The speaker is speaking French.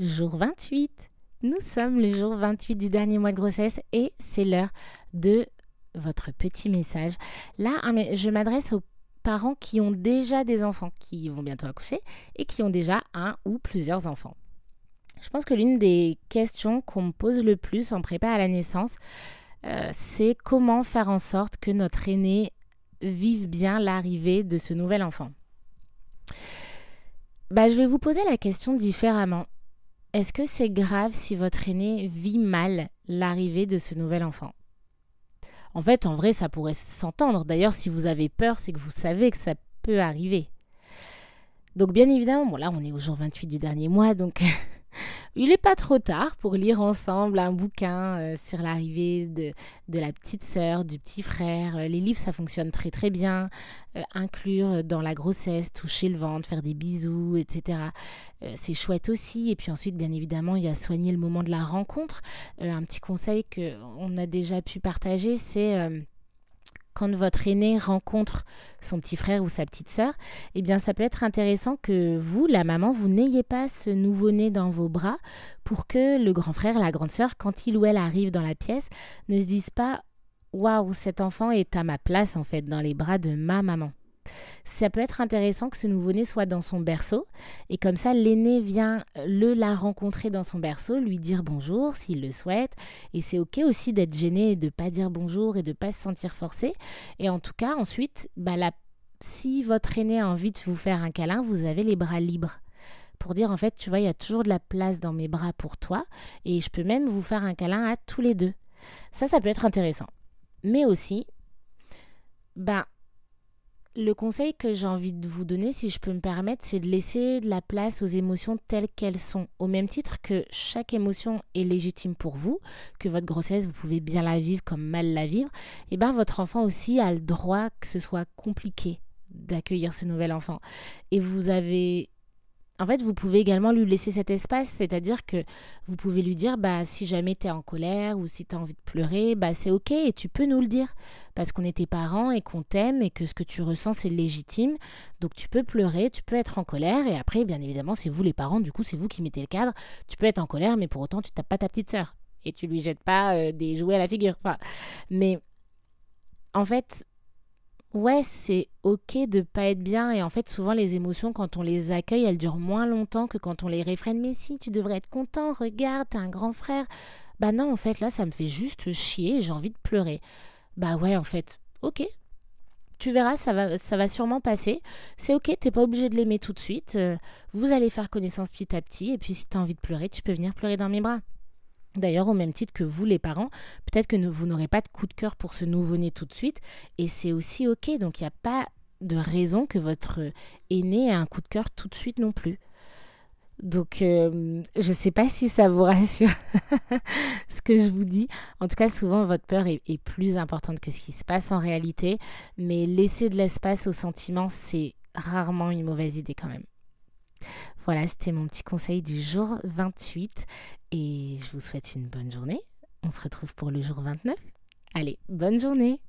jour 28. Nous sommes le jour 28 du dernier mois de grossesse et c'est l'heure de votre petit message. Là, je m'adresse aux parents qui ont déjà des enfants, qui vont bientôt accoucher et qui ont déjà un ou plusieurs enfants. Je pense que l'une des questions qu'on me pose le plus en prépa à la naissance, euh, c'est comment faire en sorte que notre aîné vive bien l'arrivée de ce nouvel enfant. Bah, je vais vous poser la question différemment. Est-ce que c'est grave si votre aîné vit mal l'arrivée de ce nouvel enfant? En fait, en vrai, ça pourrait s'entendre. D'ailleurs, si vous avez peur, c'est que vous savez que ça peut arriver. Donc, bien évidemment, bon, là, on est au jour 28 du dernier mois, donc Il n'est pas trop tard pour lire ensemble un bouquin euh, sur l'arrivée de, la petite sœur, du petit frère. Euh, les livres, ça fonctionne très très bien. Euh, inclure dans la grossesse, toucher le ventre, faire des bisous, etc. c'est chouette aussi. Et puis ensuite, bien évidemment, il y a soigner le moment de la rencontre. un petit conseil qu'on a déjà pu partager, c'est quand votre aîné rencontre son petit frère ou sa petite sœur, eh bien ça peut être intéressant que vous, la maman, vous n'ayez pas ce nouveau-né dans vos bras pour que le grand frère, la grande sœur, quand il ou elle arrive dans la pièce, ne se dise pas waouh, cet enfant est à ma place en fait dans les bras de ma maman ça peut être intéressant que ce nouveau-né soit dans son berceau. Et comme ça l'aîné vient le la rencontrer dans son berceau, lui dire bonjour s'il le souhaite. Et c'est ok aussi d'être gêné de pas dire bonjour et de pas se sentir forcé. Et en tout cas ensuite bah, si votre aîné a envie de vous faire un câlin, vous avez les bras libres. Pour dire en fait tu vois il y a toujours de la place dans mes bras pour toi. Et je peux même vous faire un câlin à tous les deux. Ça ça peut être intéressant. Mais aussi ben le conseil que j'ai envie de vous donner, si je peux me permettre, c'est de laisser de la place aux émotions telles qu'elles sont. Au même titre que chaque émotion est légitime pour vous, que votre grossesse, vous pouvez bien la vivre comme mal la vivre, et eh bien votre enfant aussi a le droit que ce soit compliqué d'accueillir ce nouvel enfant. Et vous avez en fait, vous pouvez également lui laisser cet espace, c'est-à-dire que vous pouvez lui dire bah si jamais tu es en colère ou si tu as envie de pleurer, bah c'est OK et tu peux nous le dire parce qu'on est tes parents et qu'on t'aime et que ce que tu ressens c'est légitime. Donc tu peux pleurer, tu peux être en colère et après bien évidemment, c'est vous les parents, du coup, c'est vous qui mettez le cadre. Tu peux être en colère mais pour autant tu tapes pas ta petite sœur et tu lui jettes pas euh, des jouets à la figure. mais en fait, ouais, c'est ok de pas être bien. Et en fait, souvent, les émotions, quand on les accueille, elles durent moins longtemps que quand on les réfrène. Mais si, tu devrais être content, regarde, t'es un grand frère. Bah non, en fait, là, ça me fait juste chier, j'ai envie de pleurer. Bah ouais, en fait, ok. Tu verras, ça va, ça va sûrement passer. C'est ok, t'es pas obligé de l'aimer tout de suite. Euh, vous allez faire connaissance petit à petit. Et puis, si t'as envie de pleurer, tu peux venir pleurer dans mes bras. D'ailleurs, au même titre que vous, les parents, peut-être que vous n'aurez pas de coup de cœur pour ce nouveau-né tout de suite, et c'est aussi OK. Donc, il n'y a pas de raison que votre aîné ait un coup de cœur tout de suite non plus. Donc, euh, je ne sais pas si ça vous rassure ce que je vous dis. En tout cas, souvent, votre peur est, est, plus importante que ce qui se passe en réalité. Mais laisser de l'espace aux sentiments, c'est rarement une mauvaise idée quand même. Voilà, c'était mon petit conseil du jour 28 et je vous souhaite une bonne journée. On se retrouve pour le jour 29. Allez, bonne journée